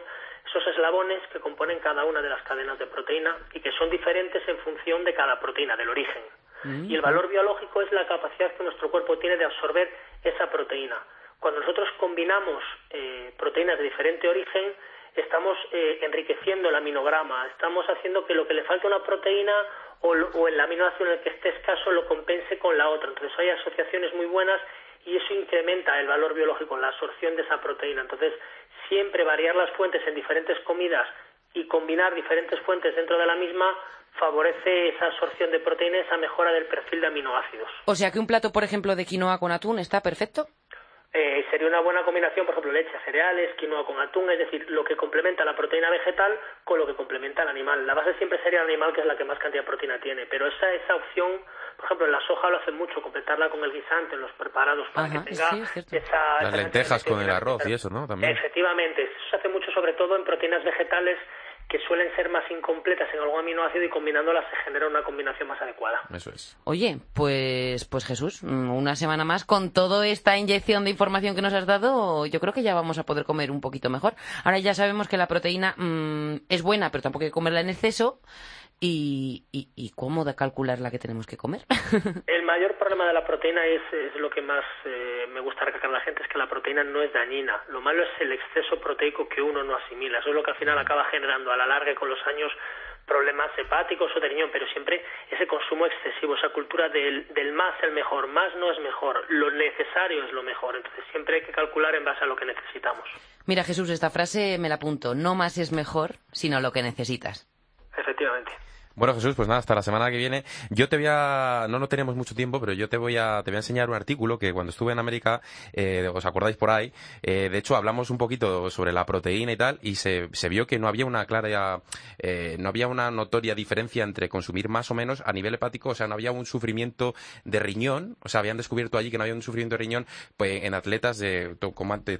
esos eslabones que componen cada una de las cadenas de proteína y que son diferentes en función de cada proteína, del origen. Mm. Y el valor biológico es la capacidad que nuestro cuerpo tiene de absorber esa proteína. Cuando nosotros combinamos eh, proteínas de diferente origen, estamos eh, enriqueciendo el aminograma, estamos haciendo que lo que le falta a una proteína o, o el aminoácido en el que esté escaso lo compense con la otra. Entonces hay asociaciones muy buenas y eso incrementa el valor biológico, la absorción de esa proteína. Entonces, siempre variar las fuentes en diferentes comidas y combinar diferentes fuentes dentro de la misma favorece esa absorción de proteína, esa mejora del perfil de aminoácidos. O sea que un plato, por ejemplo, de quinoa con atún está perfecto. Eh, sería una buena combinación, por ejemplo, leche, cereales, quinoa con atún, es decir, lo que complementa la proteína vegetal con lo que complementa el animal. La base siempre sería el animal, que es la que más cantidad de proteína tiene, pero esa, esa opción, por ejemplo, en la soja lo hace mucho, completarla con el guisante, en los preparados, para que tenga esa... Las lentejas con el arroz y eso, ¿no? También. Efectivamente, eso se hace mucho sobre todo en proteínas vegetales que suelen ser más incompletas en algún aminoácido y combinándolas se genera una combinación más adecuada. Eso es. Oye, pues, pues Jesús, mm, una semana más con toda esta inyección de información que nos has dado, yo creo que ya vamos a poder comer un poquito mejor. Ahora ya sabemos que la proteína mm, es buena, pero tampoco hay que comerla en exceso. ¿Y, y, cómo de calcular la que tenemos que comer? el mayor problema de la proteína es, es lo que más eh, me gusta recalcar a la gente, es que la proteína no es dañina. Lo malo es el exceso proteico que uno no asimila. Eso es lo que al final acaba generando a la larga y con los años problemas hepáticos o de riñón, pero siempre ese consumo excesivo, esa cultura del, del más el mejor, más no es mejor, lo necesario es lo mejor. Entonces siempre hay que calcular en base a lo que necesitamos. Mira Jesús, esta frase me la apunto, no más es mejor, sino lo que necesitas. Efectivamente. Bueno, Jesús, pues nada, hasta la semana que viene. Yo te voy a, no, no tenemos mucho tiempo, pero yo te voy a, te voy a enseñar un artículo que cuando estuve en América, eh, os acordáis por ahí, eh, de hecho hablamos un poquito sobre la proteína y tal, y se, se vio que no había una clara, eh, no había una notoria diferencia entre consumir más o menos a nivel hepático, o sea, no había un sufrimiento de riñón, o sea, habían descubierto allí que no había un sufrimiento de riñón, pues en atletas de,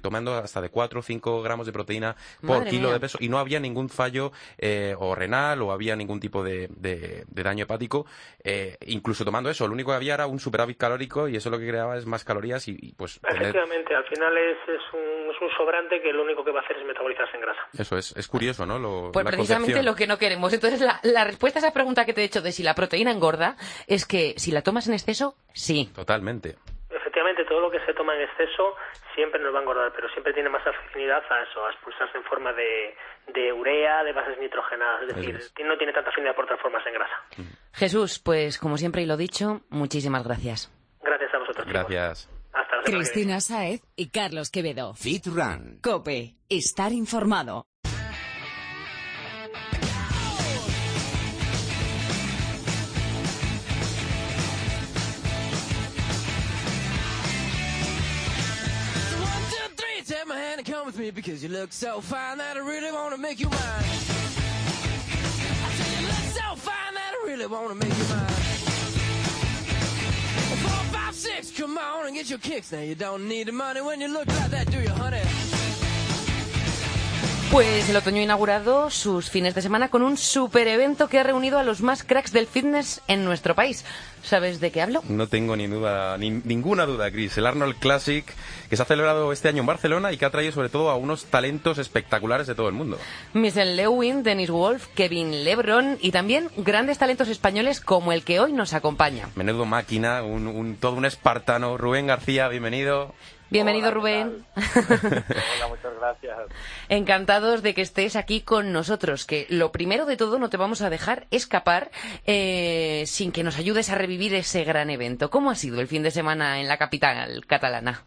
tomando hasta de 4 o 5 gramos de proteína por kilo de peso, y no había ningún fallo eh, o renal o había ningún tipo de, de, daño hepático, eh, incluso tomando eso. Lo único que había era un superávit calórico y eso lo que creaba es más calorías y, pues... Efectivamente, al final es, es, un, es, un, sobrante que lo único que va a hacer es metabolizarse en grasa. Eso es, es curioso, ¿no? Lo, pues precisamente lo que no queremos. Entonces, la, la respuesta a esa pregunta que te he hecho de si la proteína engorda es que si la tomas en exceso, sí. Totalmente efectivamente todo lo que se toma en exceso siempre nos va a engordar, pero siempre tiene más afinidad a eso, a expulsarse en forma de, de urea, de bases nitrogenadas, es decir, no tiene tanta afinidad por transformarse en grasa. Jesús, pues como siempre y lo dicho, muchísimas gracias. Gracias a vosotros. Gracias. Hasta la Cristina Saez y Carlos Quevedo. Fit Run. Cope, estar informado. Me because you look so fine that I really wanna make you mine. I tell you, look so fine that I really wanna make you mine. Four, five, six, come on and get your kicks. Now you don't need the money when you look like that, do you, honey? Pues el otoño ha inaugurado sus fines de semana con un super evento que ha reunido a los más cracks del fitness en nuestro país. ¿Sabes de qué hablo? No tengo ni duda, ni, ninguna duda, Chris. El Arnold Classic, que se ha celebrado este año en Barcelona y que ha traído sobre todo a unos talentos espectaculares de todo el mundo. Michelle Lewin, Dennis Wolf, Kevin Lebron y también grandes talentos españoles como el que hoy nos acompaña. Menudo máquina, un, todo un espartano. Rubén García, bienvenido. Bienvenido, Rubén. Hola, muchas gracias. Encantados de que estés aquí con nosotros, que lo primero de todo no te vamos a dejar escapar eh, sin que nos ayudes a revivir ese gran evento. ¿Cómo ha sido el fin de semana en la capital catalana?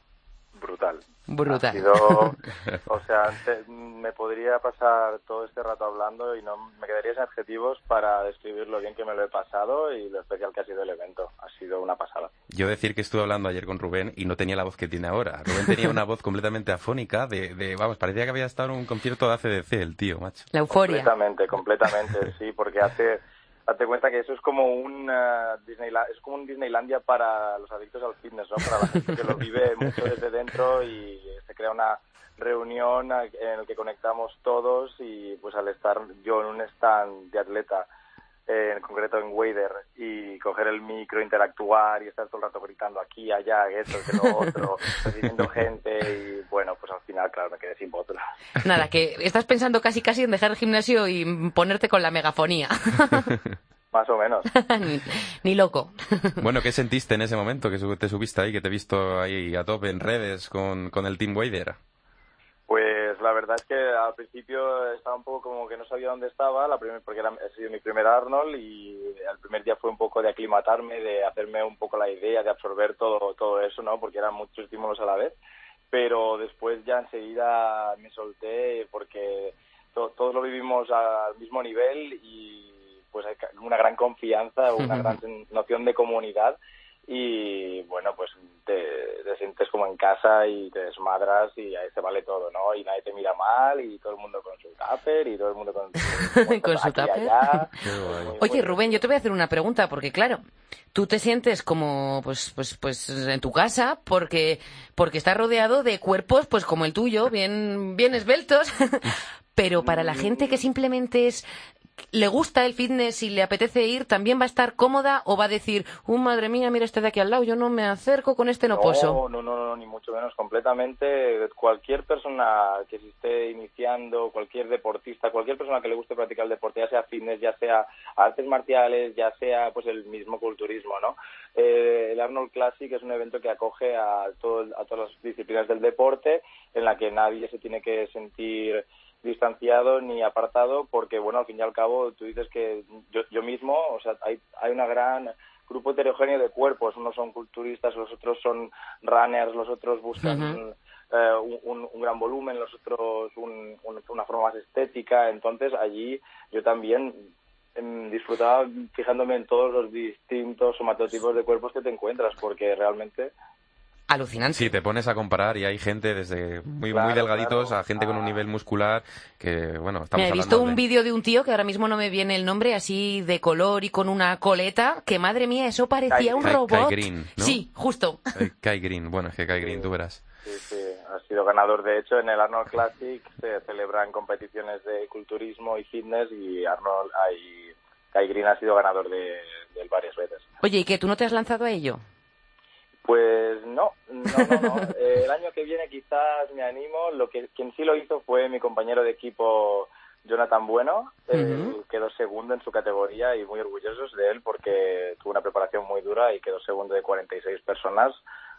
Brutal. Brutal. o sea, me podría pasar todo este rato hablando y no me quedaría sin adjetivos para describir lo bien que me lo he pasado y lo especial que ha sido el evento. Ha sido una pasada. Yo decir que estuve hablando ayer con Rubén y no tenía la voz que tiene ahora. Rubén tenía una voz completamente afónica de, de, vamos, parecía que había estado en un concierto de ACDC el tío, macho. La euforia. Completamente, completamente, sí, porque hace date cuenta que eso es como un uh, es como un Disneylandia para los adictos al fitness, ¿no? Para la gente que lo vive mucho desde dentro y se crea una reunión en la que conectamos todos y pues al estar yo en un stand de atleta en concreto en Wader, y coger el micro, interactuar y estar todo el rato gritando aquí, allá, esto, que lo otro, recibiendo gente y bueno, pues al final, claro, me quedé sin voz. Nada, que estás pensando casi casi en dejar el gimnasio y ponerte con la megafonía. Más o menos. ni, loco. bueno, ¿qué sentiste en ese momento que te subiste ahí, que te he visto ahí a tope en redes con, con el Team Wader? Pues la verdad es que al principio estaba un poco como que no sabía dónde estaba, la primer, porque era, ha sido mi primer Arnold y el primer día fue un poco de aclimatarme, de hacerme un poco la idea, de absorber todo, todo eso, ¿no? Porque eran muchos estímulos a la vez. Pero después ya enseguida me solté porque todos lo vivimos al mismo nivel y pues hay una gran confianza, una gran noción de comunidad y bueno, pues te, sientes como en casa y te desmadras y ahí se vale todo, ¿no? Y nadie te mira mal y todo el mundo con su tupper y todo el mundo con, ¿Con su tupper. Oye, Rubén, yo te voy a hacer una pregunta porque claro, tú te sientes como pues pues pues en tu casa porque porque estás rodeado de cuerpos pues como el tuyo, bien bien esbeltos. Pero para la gente que simplemente es le gusta el fitness y le apetece ir, también va a estar cómoda o va a decir, uh, madre mía, mira este de aquí al lado, yo no me acerco con este no, poso. No, no, no, ni mucho menos, completamente. Cualquier persona que se esté iniciando, cualquier deportista, cualquier persona que le guste practicar el deporte, ya sea fitness, ya sea artes marciales, ya sea pues el mismo culturismo, ¿no? Eh, el Arnold Classic es un evento que acoge a, todo, a todas las disciplinas del deporte, en la que nadie se tiene que sentir distanciado ni apartado porque bueno al fin y al cabo tú dices que yo, yo mismo o sea hay hay una gran grupo heterogéneo de cuerpos. Unos son culturistas los otros son runners los otros buscan eh, un, un, gran volumen los otros un, una forma más estética. Entonces allí yo también em, disfrutaba fijándome en todos los distintos somatotipos de cuerpos que te encuentras porque realmente alucinante. Sí, te pones a comparar y hay gente desde muy, muy delgaditos a gente con un nivel muscular que, bueno, estamos He visto un vídeo de un tío que ahora mismo no me viene el nombre, así de color y con una coleta, que madre mía, eso parecía un robot. Kai Green, ¿no? Sí, justo. Kai Green, bueno, es que Kai Green, tú verás. Sí, sí, ha sido ganador. De hecho, en el Arnold Classic se celebran competiciones de culturismo y fitness y Arnold, hay, Kai Green ha sido ganador de, de varias veces. Oye, ¿y que tú no te has lanzado a ello? Pues no, no, no, no. el año que viene quizás me animo. Lo que quien sí lo hizo fue mi compañero de equipo Jonathan Bueno, quedó segundo en su categoría y muy orgullosos de él porque tuvo una preparación muy dura y quedó segundo de 46 personas.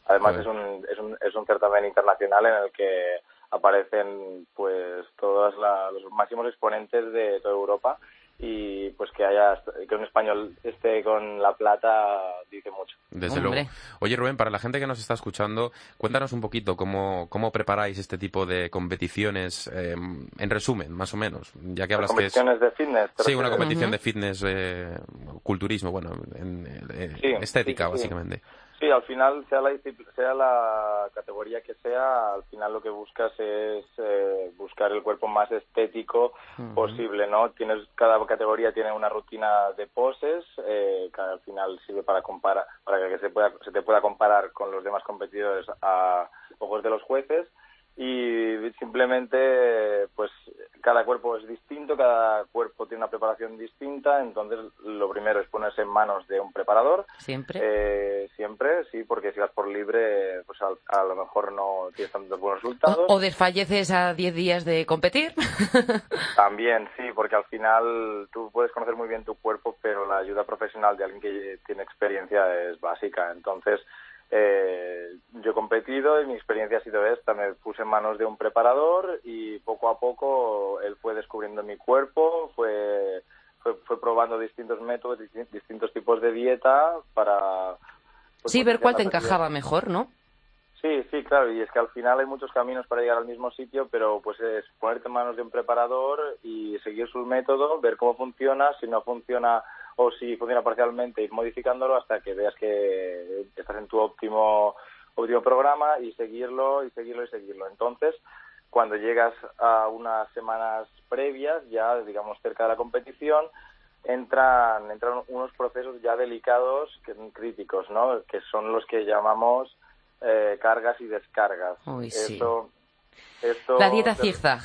Además es un, es un, es un certamen internacional en el que aparecen pues todos los máximos exponentes de toda Europa y pues que haya que un español esté con la plata dice mucho. Desde luego. Oye Rubén, para la gente que nos está escuchando, cuéntanos un poquito cómo, cómo preparáis este tipo de competiciones, eh, en resumen, más o menos, ya que hablas competiciones de fitness. Sí, una competición de fitness, eh, culturismo, bueno, en, eh, estética básicamente. Sí, al final, sea la, sea la categoría que sea, al final lo que buscas es eh, buscar el cuerpo más estético posible, ¿no? Tienes cada categoría tiene una rutina de poses eh, que al final sirve para comparar, para que se pueda se te pueda comparar con los demás competidores a ojos de los jueces y simplemente pues cada cuerpo es distinto, cada cuerpo tiene una preparación distinta, entonces lo primero es ponerse en manos de un preparador. Siempre. Eh, siempre, sí, porque si vas por libre, pues a, lo mejor no tienes tantos buenos resultados. O, desfalleces a 10 días de competir. También, sí, porque al final tú puedes conocer muy bien tu cuerpo, pero la ayuda profesional de alguien que tiene experiencia es básica. Entonces, eh, yo he competido y mi experiencia ha sido esta. Me puse en manos de un preparador y poco a poco él fue descubriendo mi cuerpo, fue, fue, probando distintos métodos, distintos tipos de dieta para... Pues, sí, ver cuál te encajaba mejor, ¿no? Sí, sí, claro, y es que al final hay muchos caminos para llegar al mismo sitio, pero pues es ponerte en manos de un preparador y seguir su método, ver cómo funciona, si no funciona o si funciona parcialmente ir modificándolo hasta que veas que estás en tu óptimo óptimo programa y seguirlo y seguirlo y seguirlo. Entonces, cuando llegas a unas semanas previas, ya digamos cerca de la competición, entran entran unos procesos ya delicados, que, críticos, ¿no? Que son los que llamamos eh, cargas y descargas. la dieta zigzag.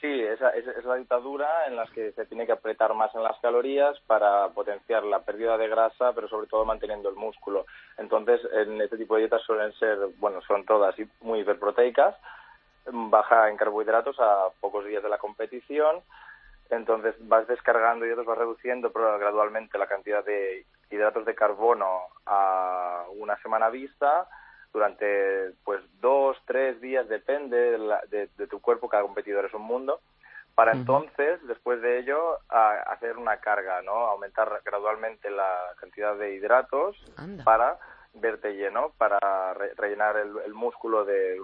Sí, es, es, la dictadura en la que se tiene que apretar más en las calorías para potenciar la pérdida de grasa, pero sobre todo manteniendo el músculo. Entonces, en este tipo de dietas suelen ser, bueno, son todas muy hiperproteicas, baja en carbohidratos a pocos días de la competición. Entonces vas descargando y vas reduciendo gradualmente la cantidad de hidratos de carbono a una semana vista durante pues dos, tres días, depende de, tu cuerpo, cada competidor es un mundo, para entonces, después de ello, hacer una carga, ¿no? Aumentar gradualmente la cantidad de hidratos para verte lleno, para rellenar el, músculo de,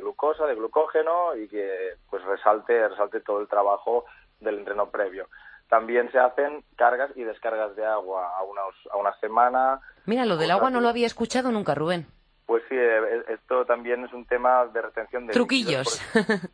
glucosa, de glucógeno y que pues resalte, resalte todo el trabajo del entreno previo. También se hacen cargas y descargas de agua a, unos, a una semana. Mira, lo del agua no lo había escuchado nunca, Rubén. Pues sí, eh, esto también es un tema de retención de truquillos.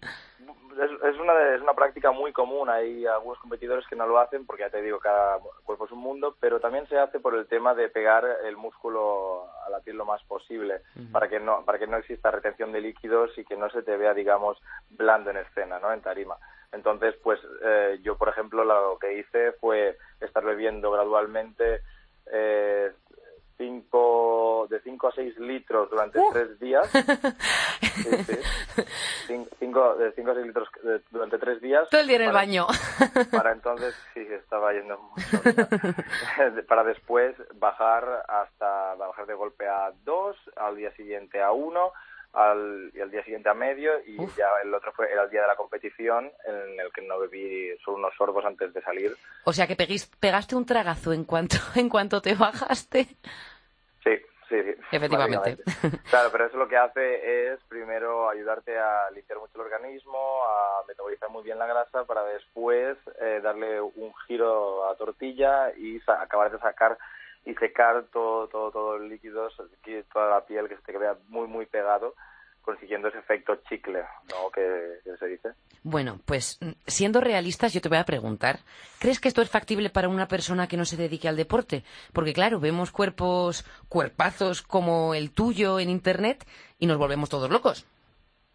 Es, una, es una práctica muy común. Hay algunos competidores que no lo hacen porque ya te digo, cada cuerpo es un mundo, pero también se hace por el tema de pegar el músculo a la piel lo más posible para que no para que no exista retención de líquidos y que no se te vea, digamos, blando en escena, ¿no? En tarima. Entonces, pues eh, yo, por ejemplo, lo que hice fue estar bebiendo gradualmente eh, cinco, de 5 a 6 litros durante uh. tres días. Cinco, de 5 a 6 litros durante tres días. Todo el día en el baño. Para entonces, sí, estaba yendo mucho. para después bajar hasta bajar de golpe a 2, al día siguiente a 1 al, y al día siguiente a medio y ya el otro fue era el día de la competición en el que no bebí solo unos sorbos antes de salir. O sea que pegaste un tragazo en cuanto en cuanto te bajaste. Sí, sí, Efectivamente. Claro, pero eso lo que hace es primero ayudarte a limpiar mucho el organismo, a metabolizar muy bien la grasa para después eh, darle un giro a tortilla y acabar de sacar y secar todo, todo, todo el líquido, toda la piel que se te vea muy, muy pegado consiguiendo ese efecto chicle, ¿no? Que, se dice. Bueno, pues mm, siendo realistas, yo te voy a preguntar, ¿crees que esto es factible para una persona que no se dedique al deporte? Porque claro, vemos cuerpos, cuerpazos como el tuyo en Internet y nos volvemos todos locos.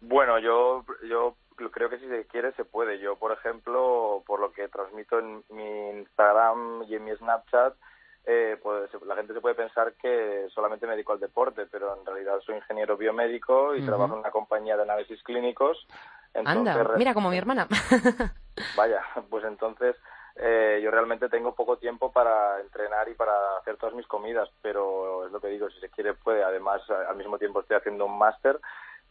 Bueno, yo, yo creo que si se quiere se puede. Yo, por ejemplo, por lo que transmito en mi Instagram y en mi Snapchat, eh, pues la gente se puede pensar que solamente me dedico al deporte, pero en realidad soy ingeniero biomédico y trabajo en una compañía de análisis clínicos. Anda, mira como mi hermana. Vaya, pues entonces eh, yo realmente tengo poco tiempo para entrenar y para hacer todas mis comidas, pero es lo que digo, si se quiere puede. Además, al mismo tiempo estoy haciendo un máster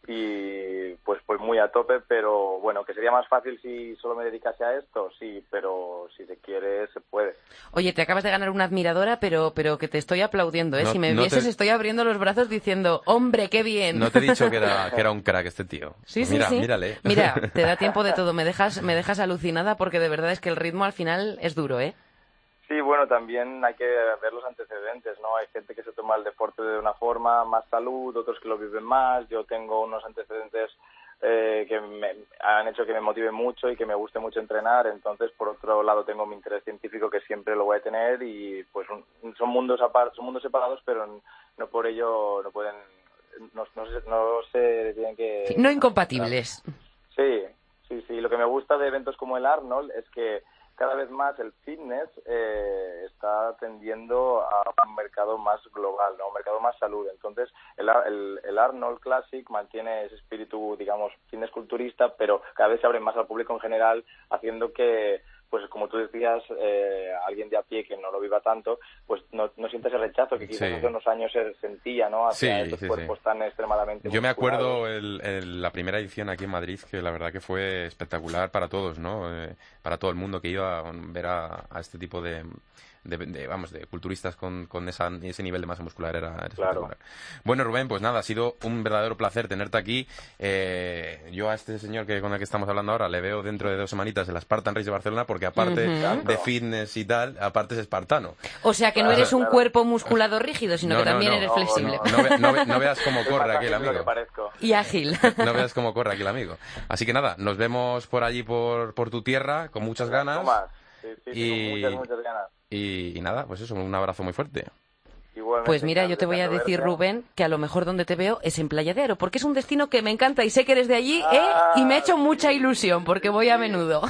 y pues pues muy a tope, pero bueno, que sería más fácil si solo me dedicase a esto, sí, pero si se quiere se puede. Oye, te acabas de ganar una admiradora, pero pero que te estoy aplaudiendo, ¿eh? si me vieses estoy abriendo los brazos diciendo, "Hombre, qué bien." No te he dicho que era que era un crack este tío. Sí, sí, Mira, sí. Mírale. Mira, te da tiempo de todo, me dejas me dejas alucinada porque de verdad es que el ritmo al final es duro, ¿eh? Sí, bueno, también hay que ver los antecedentes, ¿no? Hay gente que se toma el deporte de una forma, más salud, otros que lo viven más. Yo tengo unos antecedentes eh, que me han hecho que me motive mucho y que me guste mucho entrenar. Entonces, por otro lado, tengo mi interés científico que siempre lo voy a tener y pues son mundos aparte, son mundos separados, pero no por ello no pueden, no, no, se tienen que... no incompatibles. Sí, sí, sí. Lo que me gusta de eventos como el Arnold es que cada vez más el fitness eh, está tendiendo a un mercado más global, ¿no? un mercado más salud. Entonces, el, el, Arnold Classic mantiene ese espíritu, digamos, fitness culturista, pero cada vez se abre más al público en general, haciendo que pues como tú decías, eh, alguien de a pie que no lo viva tanto, pues no, no siente ese rechazo que quizás hace unos años se sentía, ¿no? Hacia estos cuerpos tan extremadamente Yo me acuerdo el, la primera edición aquí en Madrid, que la verdad que fue espectacular para todos, ¿no? Eh, para todo el mundo que iba a ver a este tipo de, de, vamos, de culturistas con, con esa, ese nivel de masa muscular era, espectacular. Bueno, Rubén, pues nada, ha sido un verdadero placer tenerte aquí. Eh, yo a este señor que con el que estamos hablando ahora le veo dentro de dos semanitas en la Spartan Race de Barcelona porque aparte de fitness y tal, aparte es espartano. O sea que no eres un cuerpo musculado rígido, sino que también eres flexible. No, veas cómo corre aquí el amigo. Y ágil. No veas cómo corre aquí el amigo. Así que nada, nos vemos por allí, por, por tu tierra, con muchas ganas. Y... muchas, muchas ganas. Y, nada, pues eso, un abrazo muy fuerte. pues mira, yo te voy a decir, Rubén, que a lo mejor donde te veo es en Playa de Aro, porque es un destino que me encanta y sé que eres de allí, ¿eh? Y me ha hecho mucha ilusión, porque voy a menudo.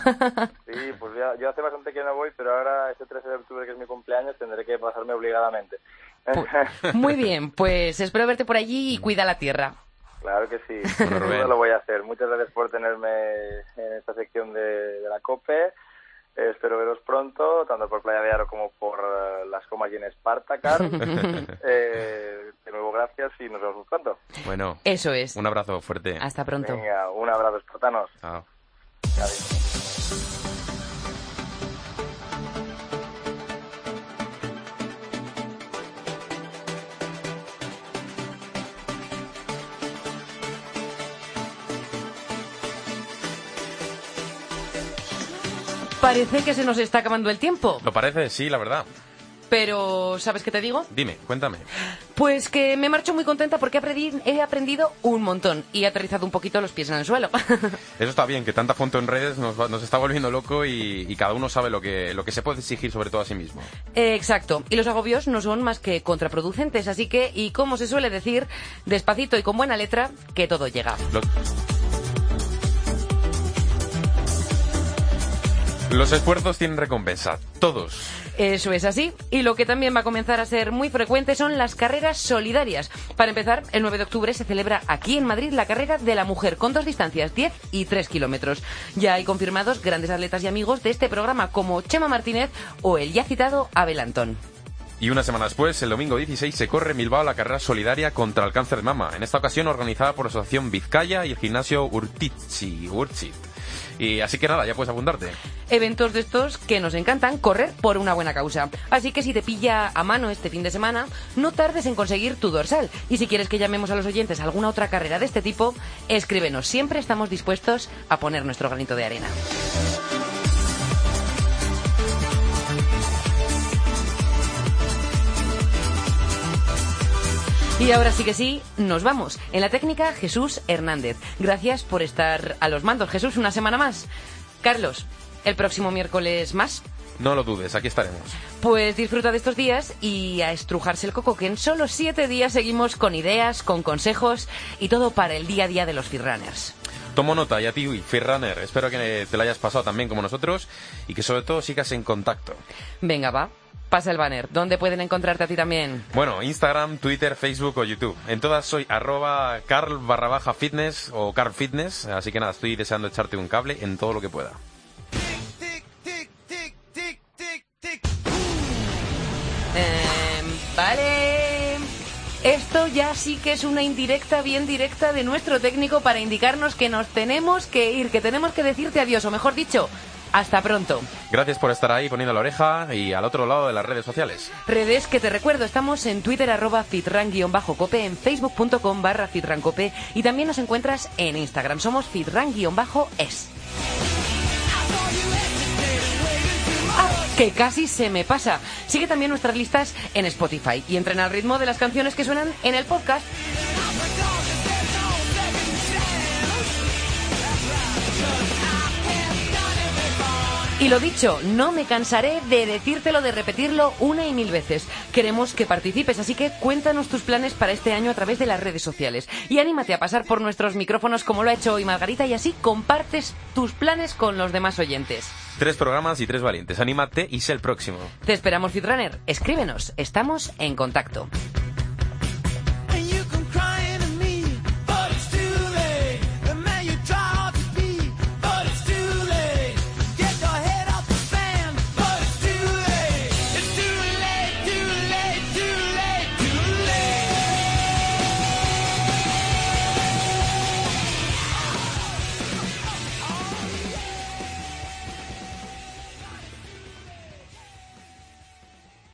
sí, pues yo hace bastante que no voy, pero ahora este 13 de octubre, que es mi cumpleaños, tendré que pasarme obligadamente. Pues, muy bien, pues espero verte por allí y cuida la tierra. Claro que sí, bueno, lo voy a hacer. Muchas gracias por tenerme en esta sección de, de la COPE espero veros pronto, tanto por Playa de Aro como por eh, las comas y en Spartacar. eh, de nuevo, gracias y nos vemos pronto. Bueno, eso es. Un abrazo fuerte. Hasta pronto. Venga, un abrazo, espartanos. Chao. Parece que se nos está acabando el tiempo. ¿Lo parece? Sí, la verdad. Pero, ¿sabes qué te digo? Dime, cuéntame. Pues que me marcho muy contenta porque he aprendido un montón y he aterrizado un poquito los pies en el suelo. Eso está bien, que tanta foto en redes nos, nos está volviendo loco y, cada uno sabe lo que, lo que se puede exigir sobre todo a sí mismo. exacto, y los agobios no son más que contraproducentes, así que, y como se suele decir, despacito y con buena letra, que todo llega. Los esfuerzos tienen recompensa, todos. Eso es así. Y lo que también va a comenzar a ser muy frecuente son las carreras solidarias. Para empezar, el 9 de octubre se celebra aquí en Madrid la carrera de la mujer con dos distancias, 10 y 3 kilómetros. Ya hay confirmados grandes atletas y amigos de este programa como Chema Martínez o el ya citado Abel Antón. Y una semana después, el domingo 16, se corre en Bilbao la carrera solidaria contra el cáncer de mama, en esta ocasión organizada por la Asociación Vizcaya y el gimnasio Urtici, Urchit. Y así que nada, ya puedes apuntarte. Eventos de estos que nos encantan correr por una buena causa. Así que si te pilla a mano este fin de semana, no tardes en conseguir tu dorsal. Y si quieres que llamemos a los oyentes a alguna otra carrera de este tipo, escríbenos. Siempre estamos dispuestos a poner nuestro granito de arena. Y ahora sí que sí, nos vamos. En la técnica, Jesús Hernández. Gracias por estar a los mandos. Jesús, una semana más. Carlos, el próximo miércoles más. No lo dudes, aquí estaremos. Pues disfruta de estos días y a estrujarse el coco, que en solo siete días seguimos con ideas, con consejos y todo para el día a día de los Firrunners. Tomo nota y a ti, Firrunner. Espero que te lo hayas pasado también como nosotros y que sobre todo sigas en contacto. Venga, va pasa el banner. ¿Dónde pueden encontrarte a ti también? Bueno, Instagram, Twitter, Facebook o YouTube. En todas soy arroba carl barra baja fitness o carl fitness. Así que nada, estoy deseando echarte un cable en todo lo que pueda. Em, vale. Esto ya sí que es una indirecta, bien directa de nuestro técnico para indicarnos que nos tenemos que ir, que tenemos que decirte adiós, o mejor dicho, hasta pronto. Gracias por estar ahí poniendo la oreja y al otro lado de las redes sociales. Redes que te recuerdo, estamos en Twitter arroba fitran-cope, en facebook.com barra fitrancope y también nos encuentras en Instagram. Somos fitran-es. Que casi se me pasa. Sigue también nuestras listas en Spotify y entrena al ritmo de las canciones que suenan en el podcast. Y lo dicho, no me cansaré de decírtelo, de repetirlo una y mil veces. Queremos que participes, así que cuéntanos tus planes para este año a través de las redes sociales. Y anímate a pasar por nuestros micrófonos como lo ha hecho hoy Margarita y así compartes tus planes con los demás oyentes. Tres programas y tres valientes. Anímate y sé el próximo. Te esperamos, Fitrunner. Escríbenos. Estamos en contacto.